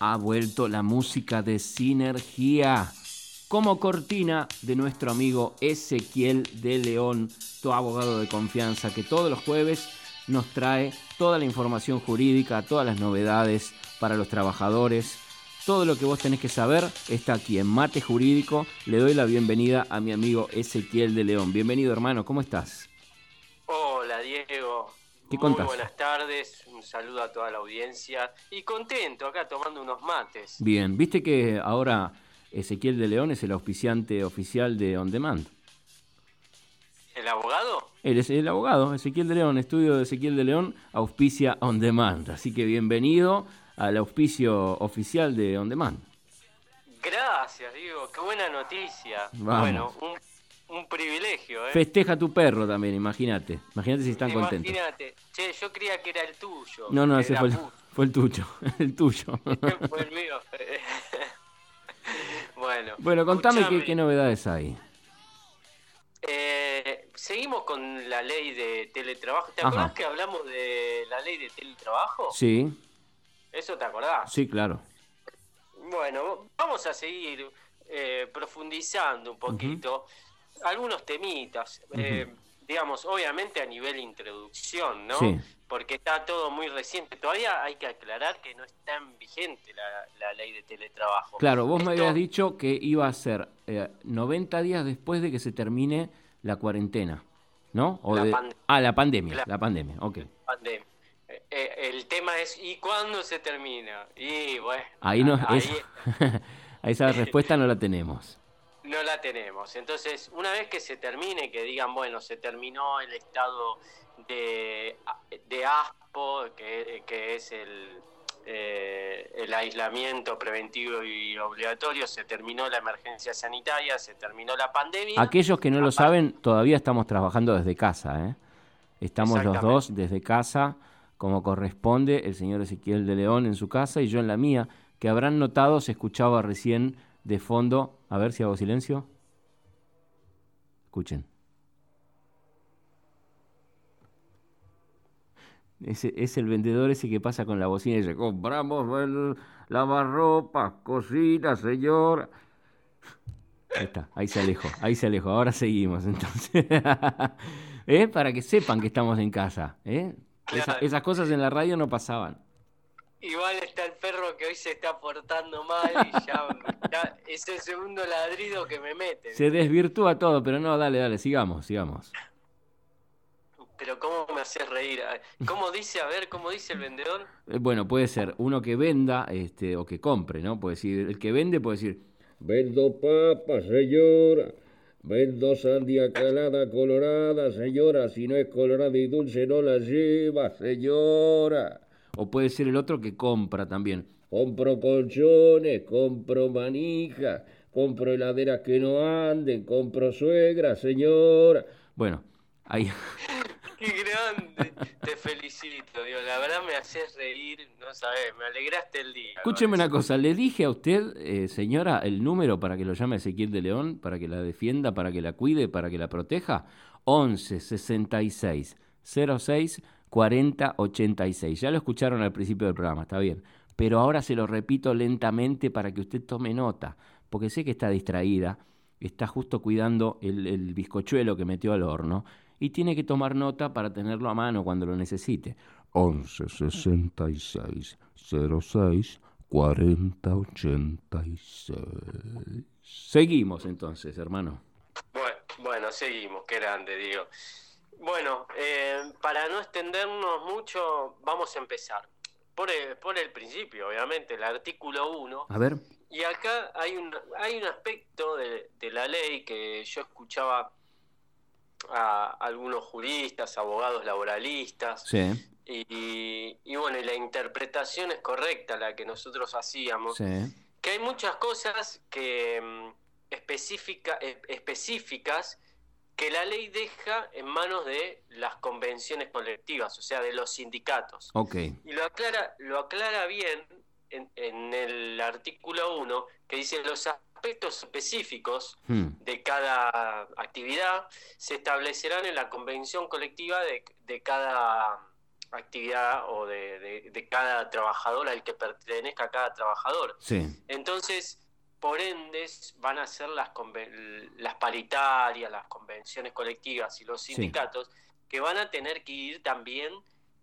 ha vuelto la música de Sinergia como cortina de nuestro amigo Ezequiel de León, tu abogado de confianza, que todos los jueves nos trae toda la información jurídica, todas las novedades para los trabajadores. Todo lo que vos tenés que saber está aquí en Mate Jurídico. Le doy la bienvenida a mi amigo Ezequiel de León. Bienvenido hermano, ¿cómo estás? Hola Diego, ¿Qué Muy contás? buenas tardes, un saludo a toda la audiencia y contento acá tomando unos mates. Bien, viste que ahora Ezequiel de León es el auspiciante oficial de On Demand. ¿El abogado? Él es el abogado, Ezequiel de León, estudio de Ezequiel de León, auspicia On Demand. Así que bienvenido al auspicio oficial de On Demand. Gracias, Diego, qué buena noticia. Vamos. Bueno, un, un privilegio, ¿eh? Festeja tu perro también, imagínate. Imagínate si están contentos. Imagínate, che, yo creía que era el tuyo. No, no, ese fue el, fue el tuyo. El tuyo. fue el mío. bueno. Bueno, contame qué, novedades hay. eh, seguimos con la ley de teletrabajo. ¿Te acordás que hablamos de la ley de teletrabajo? Sí, ¿Eso te acordás? sí, claro. Bueno, vamos a seguir eh, profundizando un poquito algunos temitas. eh, digamos, obviamente a nivel introducción, ¿no? Sí. Porque está todo muy reciente. Todavía hay que aclarar que no está en vigente la, la ley de teletrabajo. Claro, vos me habías dicho que iba a ser eh, 90 días después de que se termine la cuarentena, ¿no? O La de- ah, la pandemia, La- la pandemia, ok. pandemia. Eh, eh, el tema es, ¿y cuándo se termina? Y bueno, Ahí no, ahí esa, esa respuesta no la tenemos. No la tenemos. Entonces, una vez que se termine, que digan, bueno, se terminó el estado de, de ASPO, que, que es el, eh, el aislamiento preventivo y obligatorio, se terminó la emergencia sanitaria, se terminó la pandemia. Aquellos que no lo saben, todavía estamos trabajando desde casa, ¿eh? Estamos los dos desde casa, como corresponde, el señor Ezequiel de León en su casa y yo en la mía, que habrán notado, se escuchaba recién de fondo, a ver si hago silencio. Escuchen. Es el vendedor ese que pasa con la bocina y dice, compramos el lavarropas, cocina, señora. Ahí está, ahí se alejó, ahí se alejó. Ahora seguimos, entonces. ¿Eh? Para que sepan que estamos en casa. ¿eh? Esas cosas en la radio no pasaban. Igual está el perro que hoy se está portando mal y ya, ya es el segundo ladrido que me mete. Se desvirtúa todo, pero no, dale, dale, sigamos, sigamos. Pero ¿cómo me haces reír? ¿Cómo dice, a ver, cómo dice el vendedor? Eh, Bueno, puede ser uno que venda este, o que compre, ¿no? Puede decir, el que vende puede decir, vendo papas, señora. Vendo sandía calada, colorada, señora. Si no es colorada y dulce, no la lleva, señora. O puede ser el otro que compra también. Compro colchones, compro manijas, compro heladeras que no anden, compro suegra, señora. Bueno, ahí. ¡Qué grande! Te felicito, Dios. La verdad me haces reír, no sabes, me alegraste el día. Escúcheme una cosa, le dije a usted, eh, señora, el número para que lo llame Ezequiel de León, para que la defienda, para que la cuide, para que la proteja. 11 66 06 40 86. Ya lo escucharon al principio del programa, está bien. Pero ahora se lo repito lentamente para que usted tome nota, porque sé que está distraída, está justo cuidando el, el bizcochuelo que metió al horno y tiene que tomar nota para tenerlo a mano cuando lo necesite. 11 66 06 40 86. Seguimos entonces, hermano. Bueno, bueno, seguimos, qué grande, digo. Bueno, eh, para no extendernos mucho, vamos a empezar. Por el, por el principio, obviamente, el artículo 1. A ver. Y acá hay un, hay un aspecto de, de la ley que yo escuchaba a algunos juristas, abogados laboralistas, Sí, y, y bueno, y la interpretación es correcta la que nosotros hacíamos, sí. que hay muchas cosas que mm, específica, eh, específicas que la ley deja en manos de las convenciones colectivas, o sea, de los sindicatos. Ok. Y lo aclara, lo aclara bien en, en el artículo 1, que dice los aspectos específicos Hmm. de cada actividad se establecerán en la convención colectiva de, de cada actividad o de, de, cada trabajador al que pertenezca cada trabajador. Sí. Entonces, por ende, van a ser las, las paritarias, las convenciones colectivas y los sindicatos que van a tener que ir también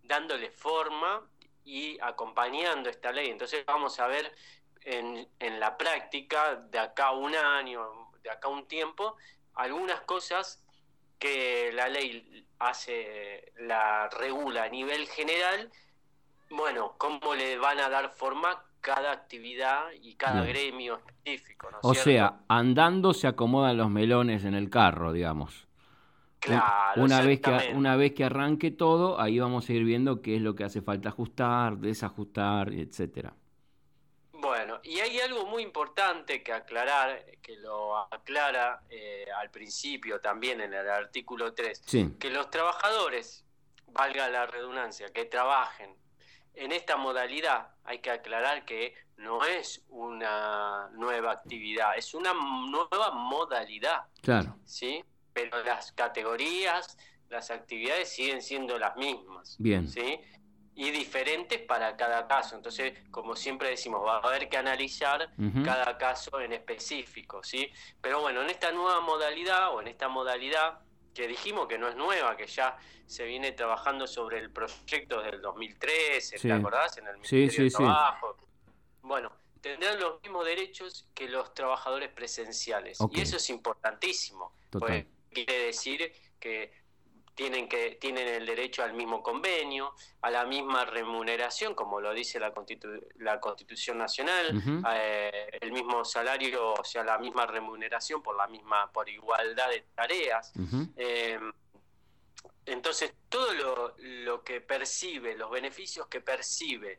dándole forma y acompañando esta ley. Entonces vamos a ver en, en la práctica, de acá un año, de acá un tiempo, algunas cosas que la ley hace, la regula a nivel general, bueno, cómo le van a dar forma cada actividad y cada gremio específico. o sea, andando se acomodan los melones en el carro, digamos. Claro, una vez que una vez que arranque todo, ahí vamos a ir viendo qué es lo que hace falta ajustar, desajustar, etcétera. Bueno, y hay algo muy importante que aclarar, que lo aclara eh, al principio también en el artículo 3, que los trabajadores, valga la redundancia, que trabajen en esta modalidad, hay que aclarar que no es una nueva actividad, es una nueva modalidad. Claro. ¿Sí? Pero las categorías, las actividades siguen siendo las mismas. Bien. ¿Sí? y diferentes para cada caso. Entonces, como siempre decimos, va a haber que analizar cada caso en específico, ¿sí? Pero bueno, en esta nueva modalidad o en esta modalidad que dijimos que no es nueva, que ya se viene trabajando sobre el proyecto del 2013, ¿te acordás? En el Ministerio de Trabajo. Bueno, tendrán los mismos derechos que los trabajadores presenciales. Y eso es importantísimo. Quiere decir que tienen, que, tienen el derecho al mismo convenio, a la misma remuneración, como lo dice la, la Constitución Nacional, eh, el mismo salario, o sea, la misma remuneración por la misma, por igualdad de tareas. Eh, entonces, todo lo, lo, que percibe, los beneficios que percibe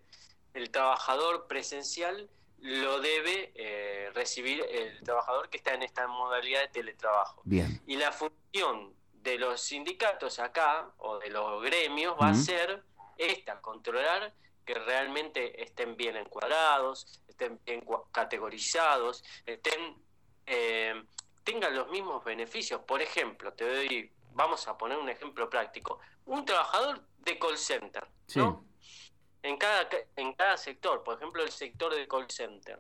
el trabajador presencial, lo debe eh, recibir el trabajador que está en esta modalidad de teletrabajo. Bien. Y la función de los sindicatos acá o de los gremios va a ser esta, controlar que realmente estén bien encuadrados, estén bien categorizados, estén eh, tengan los mismos beneficios. Por ejemplo, te doy, vamos a poner un ejemplo práctico, un trabajador de call center, ¿no? En cada, en cada sector, por ejemplo, el sector de call center.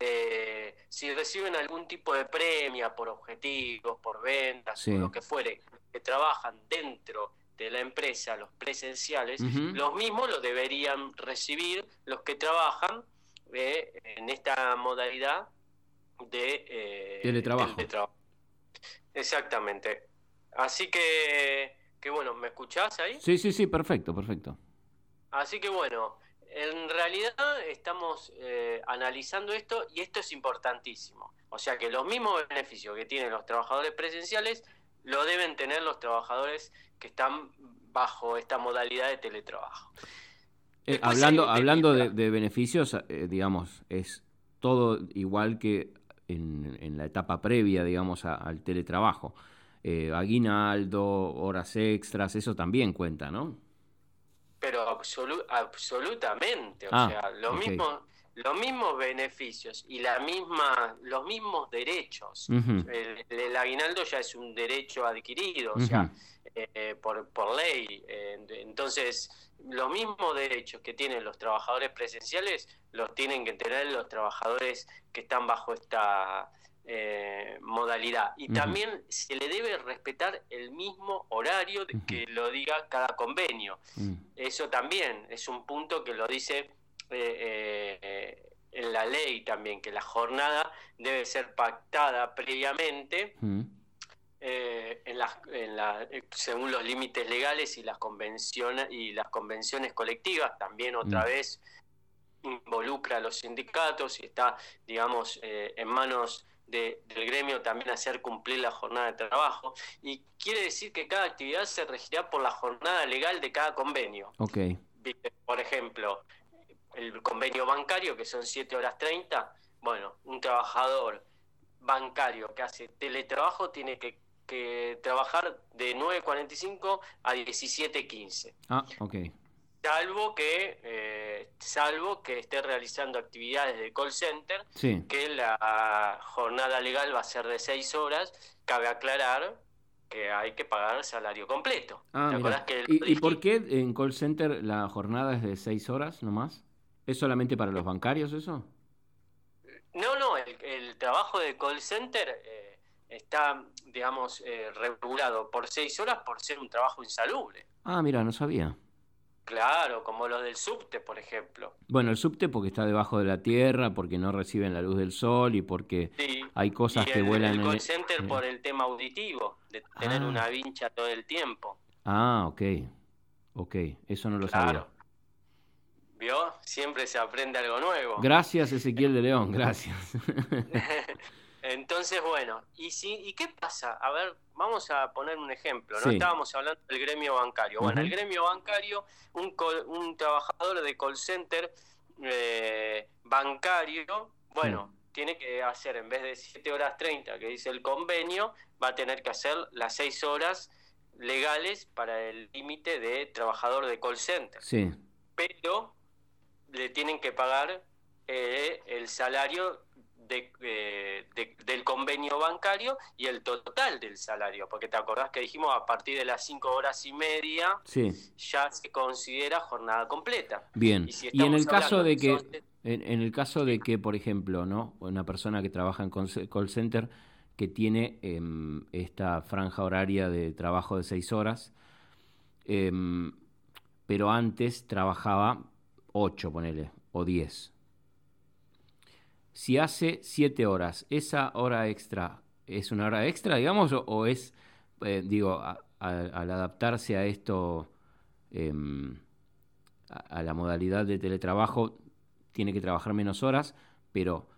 Eh, si reciben algún tipo de premia por objetivos, por ventas, o lo que fuere, que trabajan dentro de la empresa, los presenciales, los mismos lo deberían recibir los que trabajan eh, en esta modalidad de eh, teletrabajo. Exactamente. Así que, que bueno, ¿me escuchás ahí? Sí, sí, sí, perfecto, perfecto. Así que bueno, en realidad estamos eh, analizando esto y esto es importantísimo. O sea que los mismos beneficios que tienen los trabajadores presenciales lo deben tener los trabajadores que están bajo esta modalidad de teletrabajo. Eh, hablando hablando de, beneficios, eh, digamos, es todo igual que en, la etapa previa, digamos, al teletrabajo. aguinaldo, horas extras, eso también cuenta, ¿no? Pero absolutamente, o ah, sea, lo mismo, los mismos beneficios y la misma, los mismos derechos. el, aguinaldo ya es un derecho adquirido, o sea, eh, por, por ley. Eh, entonces, los mismos derechos que tienen los trabajadores presenciales los tienen que tener los trabajadores que están bajo esta eh, modalidad. Y también se le debe respetar el mismo horario de que lo diga cada convenio. Mm. Eso también es un punto que lo dice eh, eh, en la ley también, que la jornada debe ser pactada previamente. en la, según los límites legales y las convenciones y las convenciones colectivas también otra mm. vez involucra a los sindicatos y está digamos en manos del gremio también hacer cumplir la jornada de trabajo y quiere decir que cada actividad se regirá por la jornada legal de cada convenio. Okay. Por ejemplo, el convenio bancario que son 7 horas 30, bueno, un trabajador bancario que hace teletrabajo tiene que, que trabajar de 9.45 a 17.15. Ah, ok salvo que eh, salvo que esté realizando actividades de call center, que la jornada legal va a ser de seis horas. Cabe aclarar que hay que pagar salario completo. Ah, ¿Y, por qué en call center la jornada es de seis horas nomás? ¿Es solamente para los bancarios eso? No, no, el, trabajo de call center eh, está, digamos, eh, regulado por seis horas por ser un trabajo insalubre. Ah, mira, no sabía. Claro, como los del subte, por ejemplo. Bueno, el subte porque está debajo de la tierra, porque no reciben la luz del sol y porque hay cosas que vuelan el call center por el tema auditivo, de tener ah. una vincha todo el tiempo. Ah, ok. Ok, eso no lo sabía. ¿Vio? Siempre se aprende algo nuevo. Gracias, Ezequiel de León, gracias. Entonces, bueno, ¿y, si, ¿y qué pasa? A ver, vamos a poner un ejemplo, ¿no? Estábamos hablando del gremio bancario. Bueno, el gremio bancario, un, un trabajador de call center eh, bancario, bueno, tiene que hacer, en vez de 7 horas 30 que dice el convenio, va a tener que hacer las 6 horas legales para el límite de trabajador de call center. Sí. Pero le tienen que pagar eh, el salario eh, de, del convenio bancario y el total del salario, porque te acordás que dijimos a partir de las cinco horas y media ya se considera jornada completa. Bien, y, en el caso de que, en, el caso de que, por ejemplo, no una persona que trabaja en call center que tiene em, esta franja horaria de trabajo de seis horas, em, pero antes trabajaba ocho, ponele, o diez si hace siete horas, ¿esa hora extra es una hora extra, digamos, o, es, eh, digo, al adaptarse a esto, em, a, la modalidad de teletrabajo, tiene que trabajar menos horas, pero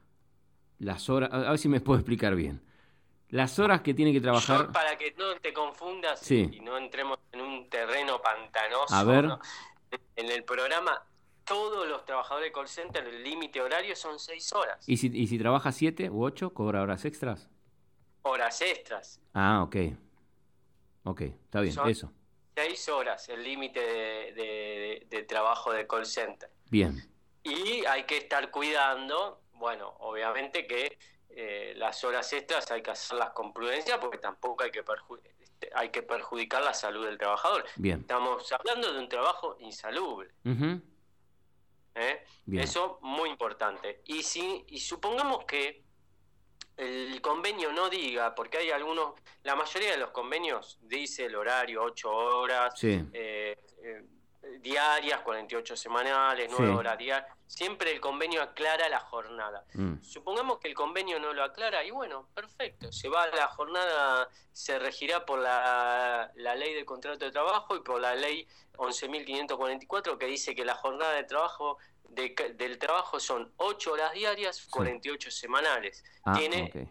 las horas, a ver si me puedo explicar bien. Las horas que tiene que trabajar... para que no te confundas y no entremos en un terreno pantanoso. A ver. En el programa todos los trabajadores de call center, el límite horario son seis horas. ¿Y si, y si trabaja siete u ocho, cobra horas extras? Horas extras. Ah, ok. Ok, está bien, eso. Seis horas el límite de, trabajo de call center. Bien. Y hay que estar cuidando, bueno, obviamente que eh, las horas extras hay que hacerlas con prudencia porque tampoco hay que, este, hay que perjudicar la salud del trabajador. Bien. Estamos hablando de un trabajo insalubre. ¿Eh? Eso muy importante. Y si y supongamos que el convenio no diga, porque hay algunos, la mayoría de los convenios dice el horario 8 horas, eh, eh, diarias, 48 semanales, 9 horas diarias. Siempre el convenio aclara la jornada. Mm. Supongamos que el convenio no lo aclara y bueno, perfecto. Se va a la jornada, se regirá por la, la ley del contrato de trabajo y por la ley 11.544 que dice que la jornada de trabajo del trabajo son 8 horas diarias, 48 semanales. Ah, Tiene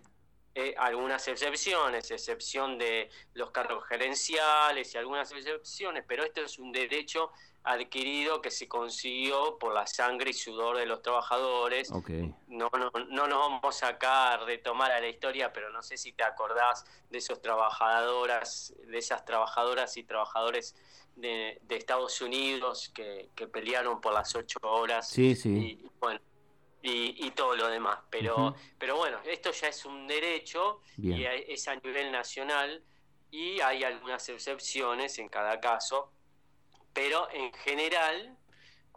eh, algunas excepciones, excepción de los cargos gerenciales y algunas excepciones, pero esto es un derecho adquirido que se consiguió por la sangre y sudor de los trabajadores. No, no, no nos vamos acá a retomar a la historia, pero no sé si te acordás de esos trabajadoras, de esas trabajadoras y trabajadores de, Estados Unidos que, pelearon por las ocho horas. Sí, sí. Y, bueno, y, todo lo demás. Pero, pero bueno, esto ya es un derecho y es a nivel nacional y hay algunas excepciones en cada caso pero en general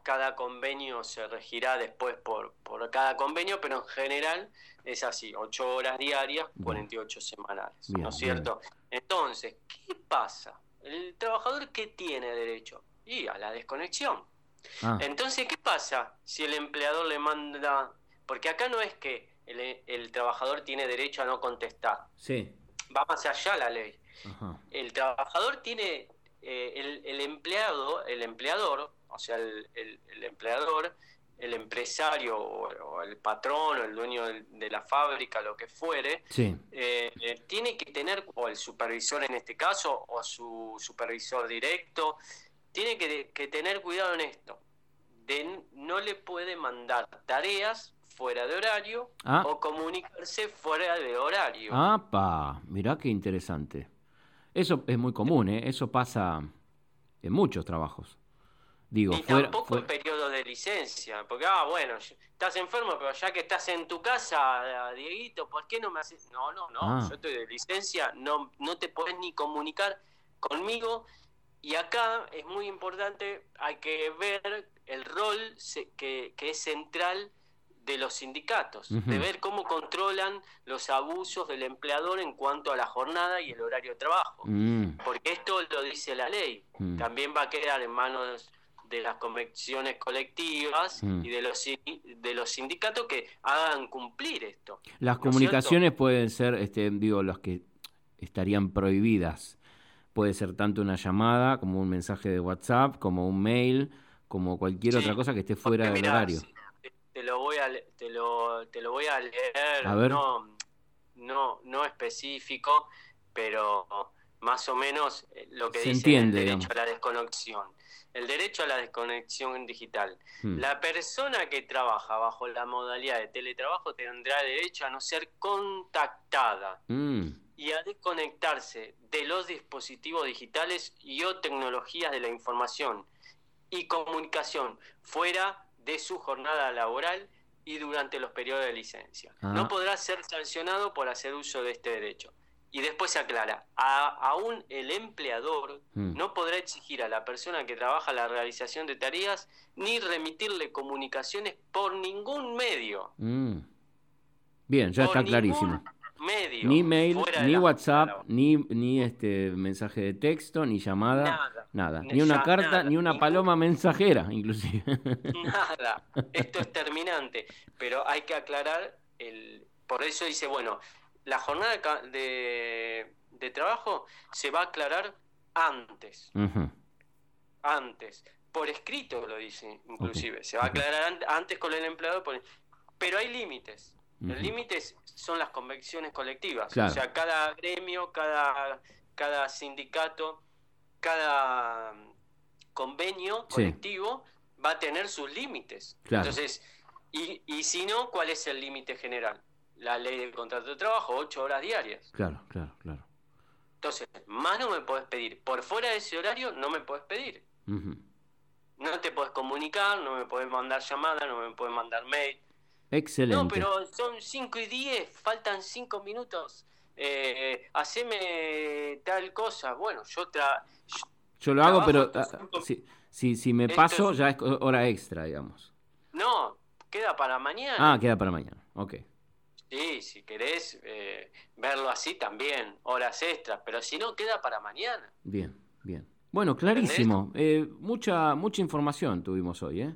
cada convenio se regirá después por, por cada convenio, pero en general es así, 8 horas diarias, 48 semanales, ¿no es cierto? Entonces, ¿qué pasa? ¿El trabajador qué tiene derecho? Y a la desconexión. Ah. Entonces, ¿qué pasa si el empleador le manda... Porque acá no es que el, trabajador tiene derecho a no contestar. Sí. Va más allá la ley. El trabajador tiene eh, el, empleado, el empleador, o sea, el, empleador, el empresario o, el patrón o el dueño de, la fábrica, lo que fuere, eh, eh, tiene que tener, o el supervisor en este caso, o su supervisor directo, tiene que, tener cuidado en esto. De, no le puede mandar tareas fuera de horario ah. o comunicarse fuera de horario. ¡Apa! Mirá qué interesante. Eso es muy común, ¿eh? eso pasa en muchos trabajos. Digo, fuera, tampoco fuera- en periodo de licencia, porque, ah, bueno, estás enfermo, pero ya que estás en tu casa, Dieguito, ¿por qué no me haces? No, no, no, Ah. yo estoy de licencia, no, no te podés ni comunicar conmigo. Y acá es muy importante, hay que ver el rol se- que, que es central de los sindicatos, de ver cómo controlan los abusos del empleador en cuanto a la jornada y el horario de trabajo. Mm, Porque esto lo dice la ley. Mm. También va a quedar en manos de las convenciones colectivas Mm. y de los, de los sindicatos que hagan cumplir esto. Las ¿No es comunicaciones pueden ser, este, digo, las que estarían prohibidas. Puede ser tanto una llamada, como un mensaje de WhatsApp, como un mail, como cualquier Sí, otra cosa que esté fuera del mirá, horario. Te, te lo voy a te lo, te lo voy a leer, A ver. no no no específico, pero más o menos eh, lo que Se dice entiende, el derecho digamos. a la desconexión. El derecho a la desconexión digital. Mm. La persona que trabaja bajo la modalidad de teletrabajo tendrá derecho a no ser contactada Mm, y a desconectarse de los dispositivos digitales y o tecnologías de la información y comunicación fuera de su jornada laboral y durante los periodos de licencia. Ah. No podrá ser sancionado por hacer uso de este derecho. Y después se aclara, a- aún el empleador Mm. no podrá exigir a la persona que trabaja la realización de tareas ni remitirle comunicaciones por ningún medio. mm. Bien, ya Por está ningún clarísimo. Medio. Ni mail, ni WhatsApp, ni, ni este mensaje de texto, ni llamada, Nada. nada. Ni una ya- carta, nada, ni una paloma mensajera, inclusive. Nada, esto es terminante, pero hay que aclarar, el, por eso dice, bueno, la jornada de de, trabajo se va a aclarar antes, antes, por escrito lo dice inclusive, se va a aclarar an- antes con el empleador, por- pero hay límites. Ujú. Los límites son las convenciones colectivas, Claro. o sea, cada gremio, cada, cada sindicato, cada mm, convenio Sí. colectivo va a tener sus límites. Claro. Entonces, y, y si no, ¿cuál es el límite general? La ley del contrato de trabajo, ocho horas diarias. Claro, claro, claro. Entonces, más no me podés pedir. Por fuera de ese horario no me podés pedir. No te podés comunicar, no me podés mandar llamada, no me podés mandar mail. Excelente. No, pero son 5 y 10, faltan 5 minutos. Eh, haceme tal cosa. Bueno, yo tra yo- Yo lo hago, pero ah, si, si, si me paso, es- ya es hora extra, digamos. No, queda para mañana. Ah, queda para mañana. Ok. Sí, si querés eh, verlo así también, horas extras, pero si no, queda para mañana. Bien, bien. Bueno, clarísimo. Eh, mucha, mucha información tuvimos hoy, ¿eh?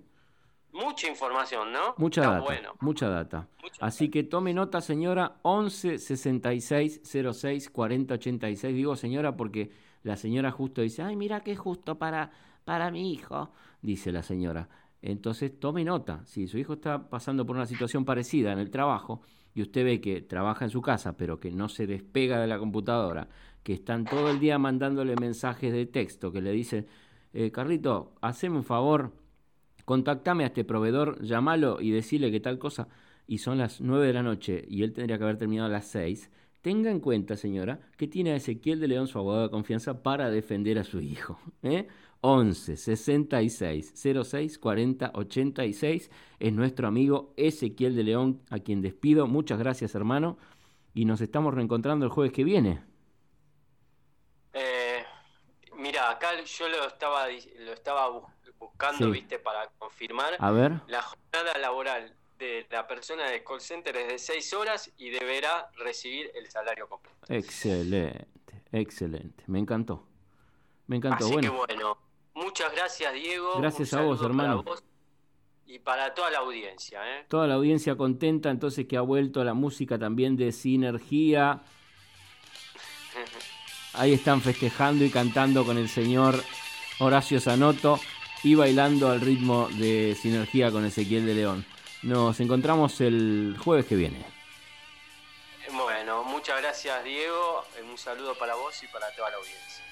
Mucha información, ¿no? Mucha Está data. bueno. Mucha data. Mucha Así que tome nota, señora, 11 66 06 40 86. Digo señora porque la señora justo dice, ay, mira que es justo para, para mi hijo, dice la señora. Entonces tome nota, si su hijo está pasando por una situación parecida en el trabajo y usted ve que trabaja en su casa pero que no se despega de la computadora, que están todo el día mandándole mensajes de texto que le dicen, eh, Carlito, haceme un favor, contactame a este proveedor, llámalo y decirle que tal cosa, y son las 9 de la noche y él tendría que haber terminado a las 6, tenga en cuenta, señora, que tiene a Ezequiel de León, su abogado de confianza, para defender a su hijo. ¿eh? 11 66 06 40 86 es nuestro amigo Ezequiel de León, a quien despido. Muchas gracias, hermano, y nos estamos reencontrando el jueves que viene. Eh, mira, acá yo lo estaba, lo estaba bus- buscando, Sí. viste, para confirmar. A ver. La jornada laboral de la persona de call center es de 6 horas y deberá recibir el salario completo. Excelente, excelente. Me encantó. Me encantó. Así bueno, que bueno, muchas gracias Diego. Gracias Un a vos, para hermano. vos y para toda la audiencia. ¿eh? toda la audiencia contenta, entonces que ha vuelto la música también de Sinergia. Ahí están festejando y cantando con el señor Horacio Zanotto y bailando al ritmo de Sinergia con Ezequiel de León. Nos encontramos el jueves que viene. Bueno, muchas gracias Diego. Un saludo para vos y para toda la audiencia.